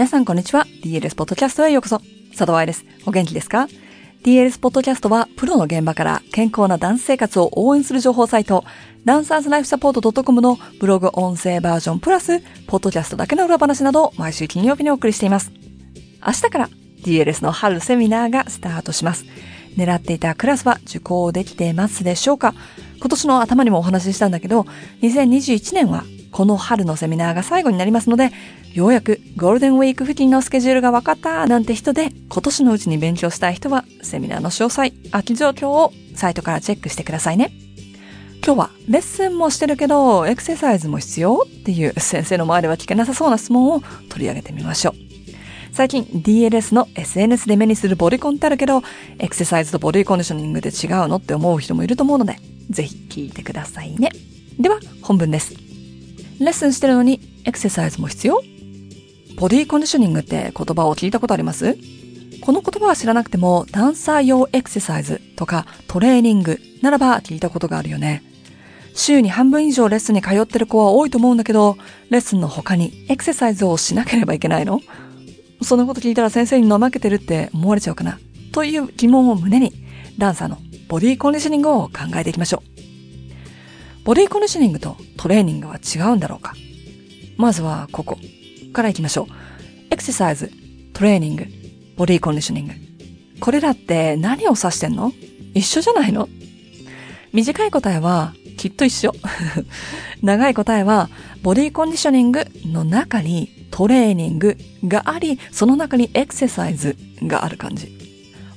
皆さんこんにちは。DLS ポッドキャストへようこそ。佐藤愛です。お元気ですか ?DLS ポッドキャストは、プロの現場から健康なダンス生活を応援する情報サイト、ダンサーズライフサポート .com のブログ音声バージョンプラス、ポッドキャストだけの裏話などを毎週金曜日にお送りしています。明日から DLS の春セミナーがスタートします。狙っていたクラスは受講できてますでしょうか？今年の頭にもお話ししたんだけど、2021年はこの春のセミナーが最後になりますので、ようやくゴールデンウィーク付近のスケジュールが分かったなんて人で、今年のうちに勉強したい人は、セミナーの詳細、空き状況をサイトからチェックしてくださいね。今日はレッスンもしてるけど、エクササイズも必要っていう先生の前では聞けなさそうな質問を取り上げてみましょう。最近 DLS の SNS で目にするボディコンってあるけど、エクササイズとボディコンディショニングで違うのって思う人もいると思うので、ぜひ聞いてくださいね。では、本文です。レッスンしてるのにエクササイズも必要？ボディコンディショニングって言葉を聞いたことあります？この言葉は知らなくても、ダンサー用エクササイズとかトレーニングならば聞いたことがあるよね。週に半分以上レッスンに通ってる子は多いと思うんだけど、レッスンの他にエクササイズをしなければいけないの？そんなこと聞いたら先生に怠けてるって思われちゃうかな？という疑問を胸に、ダンサーのボディコンディショニングを考えていきましょう。ボディコンディショニングとトレーニングは違うんだろうか？まずはここから行きましょう。エクササイズ、トレーニング、ボディコンディショニング。これらって何を指してんの？一緒じゃないの？短い答えはきっと一緒。長い答えはボディコンディショニングの中にトレーニングがあり、その中にエクササイズがある感じ。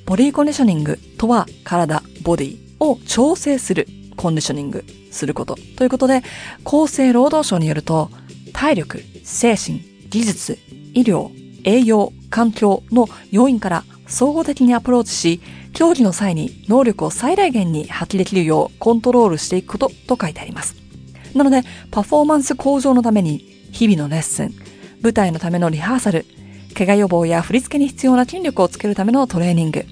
ボディコンディショニングとは体、ボディを調整するコンディショニングすることということで、厚生労働省によると、体力、精神、技術、医療、栄養、環境の要因から総合的にアプローチし、競技の際に能力を最大限に発揮できるようコントロールしていくことと書いてあります。なので、パフォーマンス向上のために、日々のレッスン、舞台のためのリハーサル、怪我予防や振り付けに必要な筋力をつけるためのトレーニング、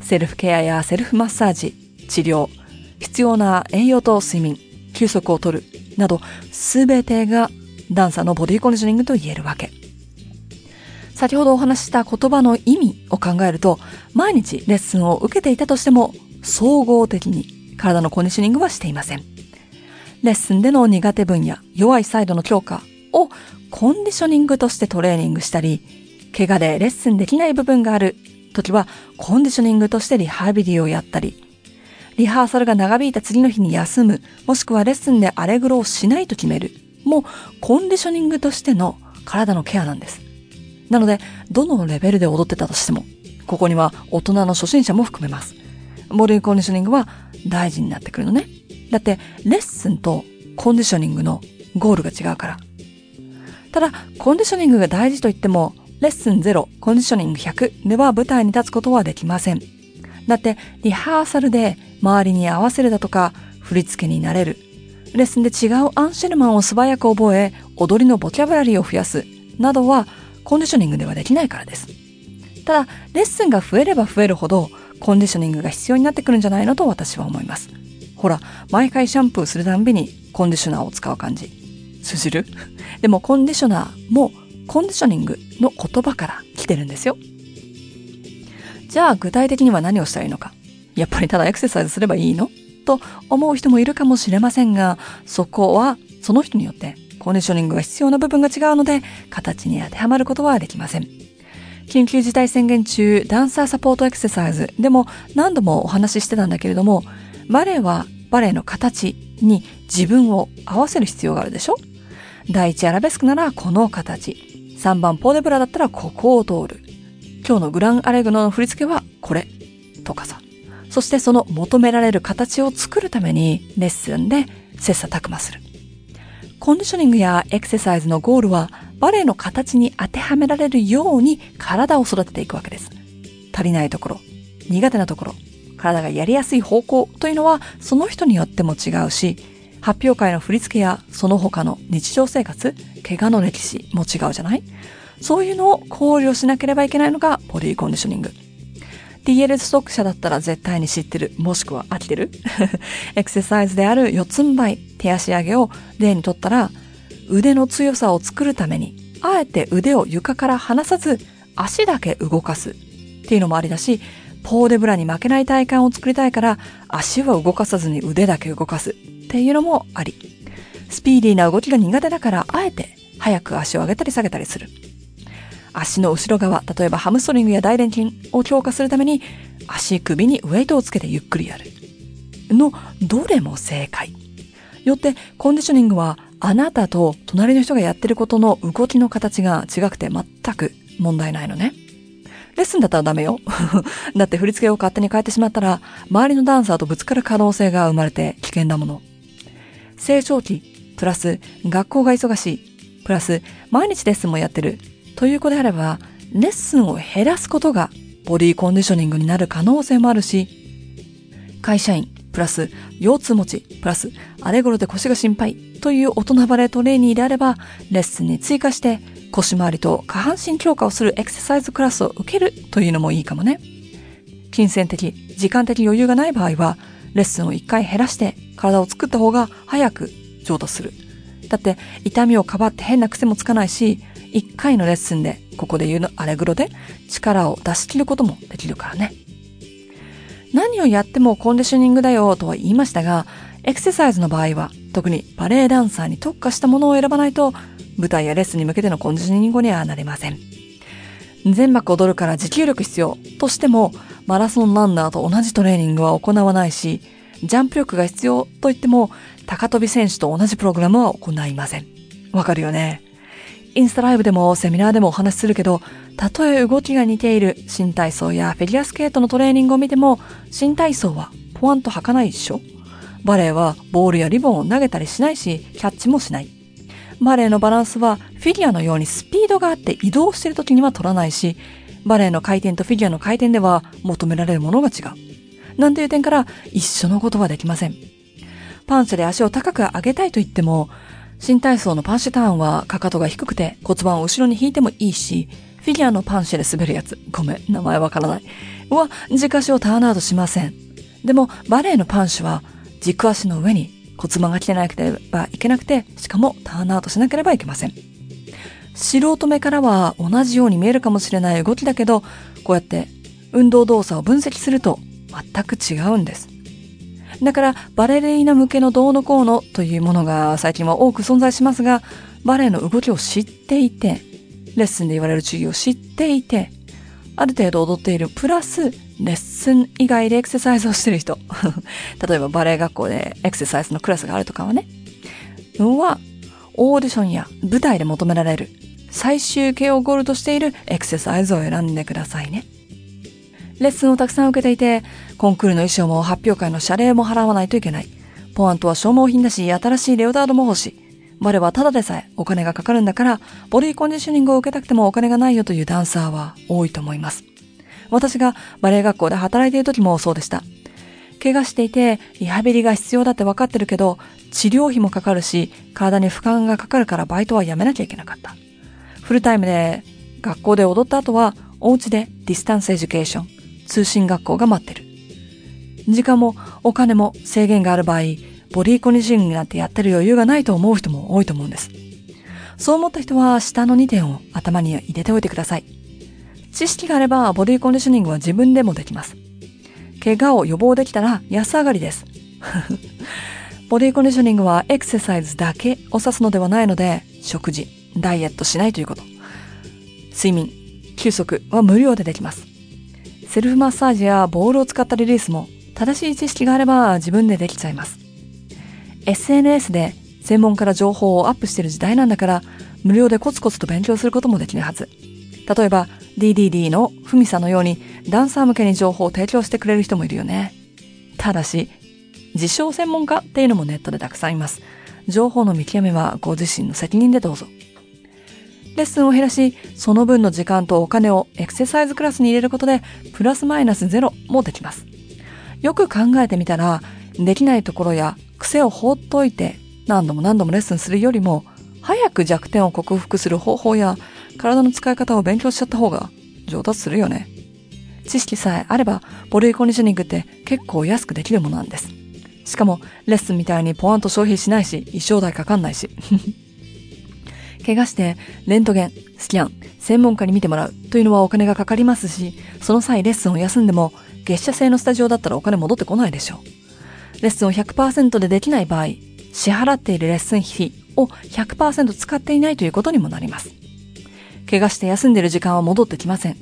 セルフケアやセルフマッサージ、治療、必要な栄養と睡眠、休息をとる、など、すべてがダンサーのボディコンディショニングと言えるわけ。先ほどお話しした言葉の意味を考えると、毎日レッスンを受けていたとしても、総合的に体のコンディショニングはしていません。レッスンでの苦手分野、弱いサイドの強化をコンディショニングとしてトレーニングしたり、怪我でレッスンできない部分がある時は、コンディショニングとしてリハビリをやったり、リハーサルが長引いた次の日に休む、もしくはレッスンでアレグロをしないと決める、もコンディショニングとしての体のケアなんです。なので、どのレベルで踊ってたとしても、ここには大人の初心者も含めます。ボディコンディショニングは大事になってくるのね。だって、レッスンとコンディショニングのゴールが違うから。ただ、コンディショニングが大事と言っても、レッスン0、コンディショニング100では舞台に立つことはできません。だって、リハーサルで周りに合わせるだとか、振り付けになれる。レッスンで違うアンシェルマンを素早く覚え、踊りのボキャブラリーを増やす。などは、コンディショニングではできないからです。ただ、レッスンが増えれば増えるほど、コンディショニングが必要になってくるんじゃないのと私は思います。ほら、毎回シャンプーするたんびにコンディショナーを使う感じ。通じる？でもコンディショナーもコンディショニングの言葉から来てるんですよ。じゃあ具体的には何をしたらいいのか。やっぱりただエクササイズすればいいの？と思う人もいるかもしれませんが、そこはその人によってコンディショニングが必要な部分が違うので、形に当てはまることはできません。緊急事態宣言中、ダンサーサポートエクササイズでも何度もお話ししてたんだけれども、バレエはバレエの形に自分を合わせる必要があるでしょ？第一アラベスクならこの形。3番ポーデブラだったらここを通る。今日のグランアレグノの振り付けはこれ。とかさ。そしてその求められる形を作るためにレッスンで切磋琢磨する。コンディショニングやエクササイズのゴールはバレエの形に当てはめられるように体を育てていくわけです。足りないところ、苦手なところ、体がやりやすい方向というのはその人によっても違うし、発表会の振り付けやその他の日常生活、怪我の歴史も違うじゃない？そういうのを考慮しなければいけないのがボディコンディショニング。DL ストック者だったら絶対に知ってる、もしくは飽きてる エクササイズである四つん這い、手足上げを例にとったら、腕の強さを作るためにあえて腕を床から離さず足だけ動かすっていうのもありだし、ポーデブラに負けない体感を作りたいから足は動かさずに腕だけ動かすっていうのもあり。スピーディーな動きが苦手だからあえて早く足を上げたり下げたりする。足の後ろ側、例えばハムストリングや大臀筋を強化するために足首にウェイトをつけてゆっくりやる。のどれも正解。よってコンディショニングはあなたと隣の人がやってることの動きの形が違くて全く問題ないのね。レッスンだったらダメよ。だって振り付けを勝手に変えてしまったら、周りのダンサーとぶつかる可能性が生まれて危険だもの。成長期、プラス学校が忙しい、プラス毎日レッスンもやってる、という子であれば、レッスンを減らすことがボディコンディショニングになる可能性もあるし、会社員、プラス腰痛持ち、プラスあれ頃で腰が心配という大人バレートレーニーであれば、レッスンに追加して腰回りと下半身強化をするエクササイズクラスを受けるというのもいいかもね。金銭的、時間的余裕がない場合は、レッスンを一回減らして体を作った方が早く上達する。だって痛みをかばって変な癖もつかないし、一回のレッスンで、ここで言うのアレグロで力を出し切ることもできるからね。何をやってもコンディショニングだよとは言いましたが、エクササイズの場合は特にバレエダンサーに特化したものを選ばないと舞台やレッスンに向けてのコンディショニングにはなれません。全幕踊るから持久力必要としても、マラソンランナーと同じトレーニングは行わないし、ジャンプ力が必要と言っても、高跳び選手と同じプログラムは行いません。わかるよね。インスタライブでもセミナーでもお話しするけど、たとえ動きが似ている新体操やフィギュアスケートのトレーニングを見ても、新体操はポワンと履かないでしょ？バレエはボールやリボンを投げたりしないし、キャッチもしない。バレエのバランスはフィギュアのようにスピードがあって移動している時には取らないし、バレエの回転とフィギュアの回転では求められるものが違う。なんていう点から一緒のことはできません。パンチで足を高く上げたいと言っても、新体操のパンシェターンはかかとが低くて骨盤を後ろに引いてもいいし、フィギュアのパンシェで滑るやつ、ごめん、名前わからない。は、軸足をターンアウトしません。でも、バレエのパンシュは、軸足の上に骨盤が来てなければいけなくて、しかもターンアウトしなければいけません。素人目からは同じように見えるかもしれない動きだけど、こうやって運動動作を分析すると全く違うんです。だからバレリーナ向けのどうのこうのというものが最近は多く存在しますが、バレエの動きを知っていて、レッスンで言われる注意を知っていて、ある程度踊っているプラス、レッスン以外でエクササイズをしてる人。例えばバレエ学校でエクササイズのクラスがあるとかはね。は、オーディションや舞台で求められる最終形をゴールとしているエクササイズを選んでくださいね。レッスンをたくさん受けていて、コンクールの衣装も発表会の謝礼も払わないといけない。ポアントは消耗品だし、新しいレオタードも欲しい。バレはただでさえお金がかかるんだから、ボディコンディショニングを受けたくてもお金がないよというダンサーは多いと思います。私がバレエ学校で働いている時もそうでした。怪我していて、リハビリが必要だって分かってるけど、治療費もかかるし、体に負荷がかかるからバイトはやめなきゃいけなかった。フルタイムで学校で踊った後は、お家で distance education、通信学校が待ってる。時間もお金も制限がある場合、ボディコンディショニングなんてやってる余裕がないと思う人も多いと思うんです。そう思った人は下の2点を頭に入れておいてください。知識があればボディコンディショニングは自分でもできます。怪我を予防できたら安上がりです。ボディコンディショニングはエクササイズだけを指すのではないので、食事、ダイエットしないということ。睡眠、休息は無料でできます。セルフマッサージやボールを使ったリリースも正しい知識があれば自分でできちゃいます。SNS で専門から情報をアップしてる時代なんだから、無料でコツコツと勉強することもできるはず。例えば、DDD のふみさんのように、ダンサー向けに情報を提供してくれる人もいるよね。ただし、自称専門家っていうのもネットでたくさんいます。情報の見極めはご自身の責任でどうぞ。レッスンを減らし、その分の時間とお金をエクササイズクラスに入れることで、プラスマイナスゼロもできます。よく考えてみたら、できないところや癖を放っといて何度も何度もレッスンするよりも、早く弱点を克服する方法や体の使い方を勉強しちゃった方が上達するよね。知識さえあれば、ボディコンディショニングって結構安くできるものなんです。しかも、レッスンみたいにポワンと消費しないし、一生代かかんないし。怪我してレントゲン、スキャン、専門家に見てもらうというのはお金がかかりますし、その際レッスンを休んでも月謝制のスタジオだったらお金戻ってこないでしょう。レッスンを100%でできない場合、支払っているレッスン費を100%使っていないということにもなります。怪我して休んでいる時間は戻ってきません。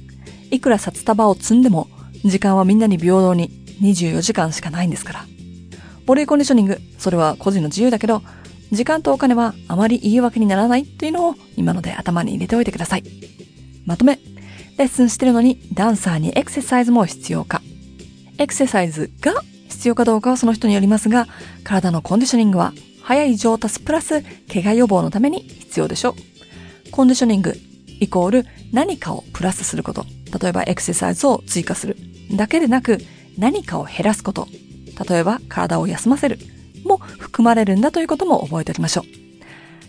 いくら札束を積んでも、時間はみんなに平等に24時間しかないんですから。ボディコンディショニング、それは個人の自由だけど、時間とお金はあまり言い訳にならないっていうのを今ので頭に入れておいてください。まとめ。レッスンしてるのにダンサーにエクササイズも必要か。エクササイズが必要かどうかはその人によりますが、体のコンディショニングは早い上達プラス怪我予防のために必要でしょう。コンディショニングイコール何かをプラスすること。例えばエクササイズを追加する。だけでなく何かを減らすこと。例えば体を休ませる。も含まれるんだということも覚えておきましょう。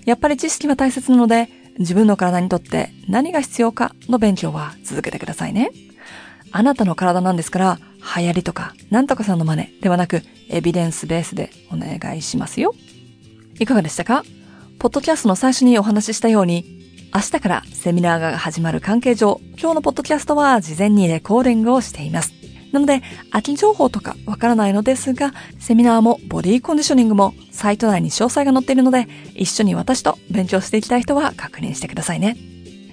やっぱり知識は大切なので、自分の体にとって何が必要かの勉強は続けてくださいね。あなたの体なんですから、流行りとか、なんとかさんの真似ではなく、エビデンスベースでお願いしますよ。いかがでしたか？ポッドキャストの最初にお話ししたように、明日からセミナーが始まる関係上、今日のポッドキャストは事前にレコーディングをしています。なので、秋情報とかわからないのですが、セミナーもボディコンディショニングもサイト内に詳細が載っているので、一緒に私と勉強していきたい人は確認してくださいね。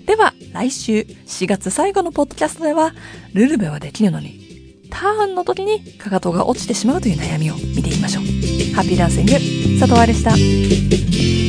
では、来週4月最後のポッドキャストでは、ルルベはできるのに、ターンの時にかかとが落ちてしまうという悩みを見ていきましょう。ハッピーダンシング、佐藤愛でした。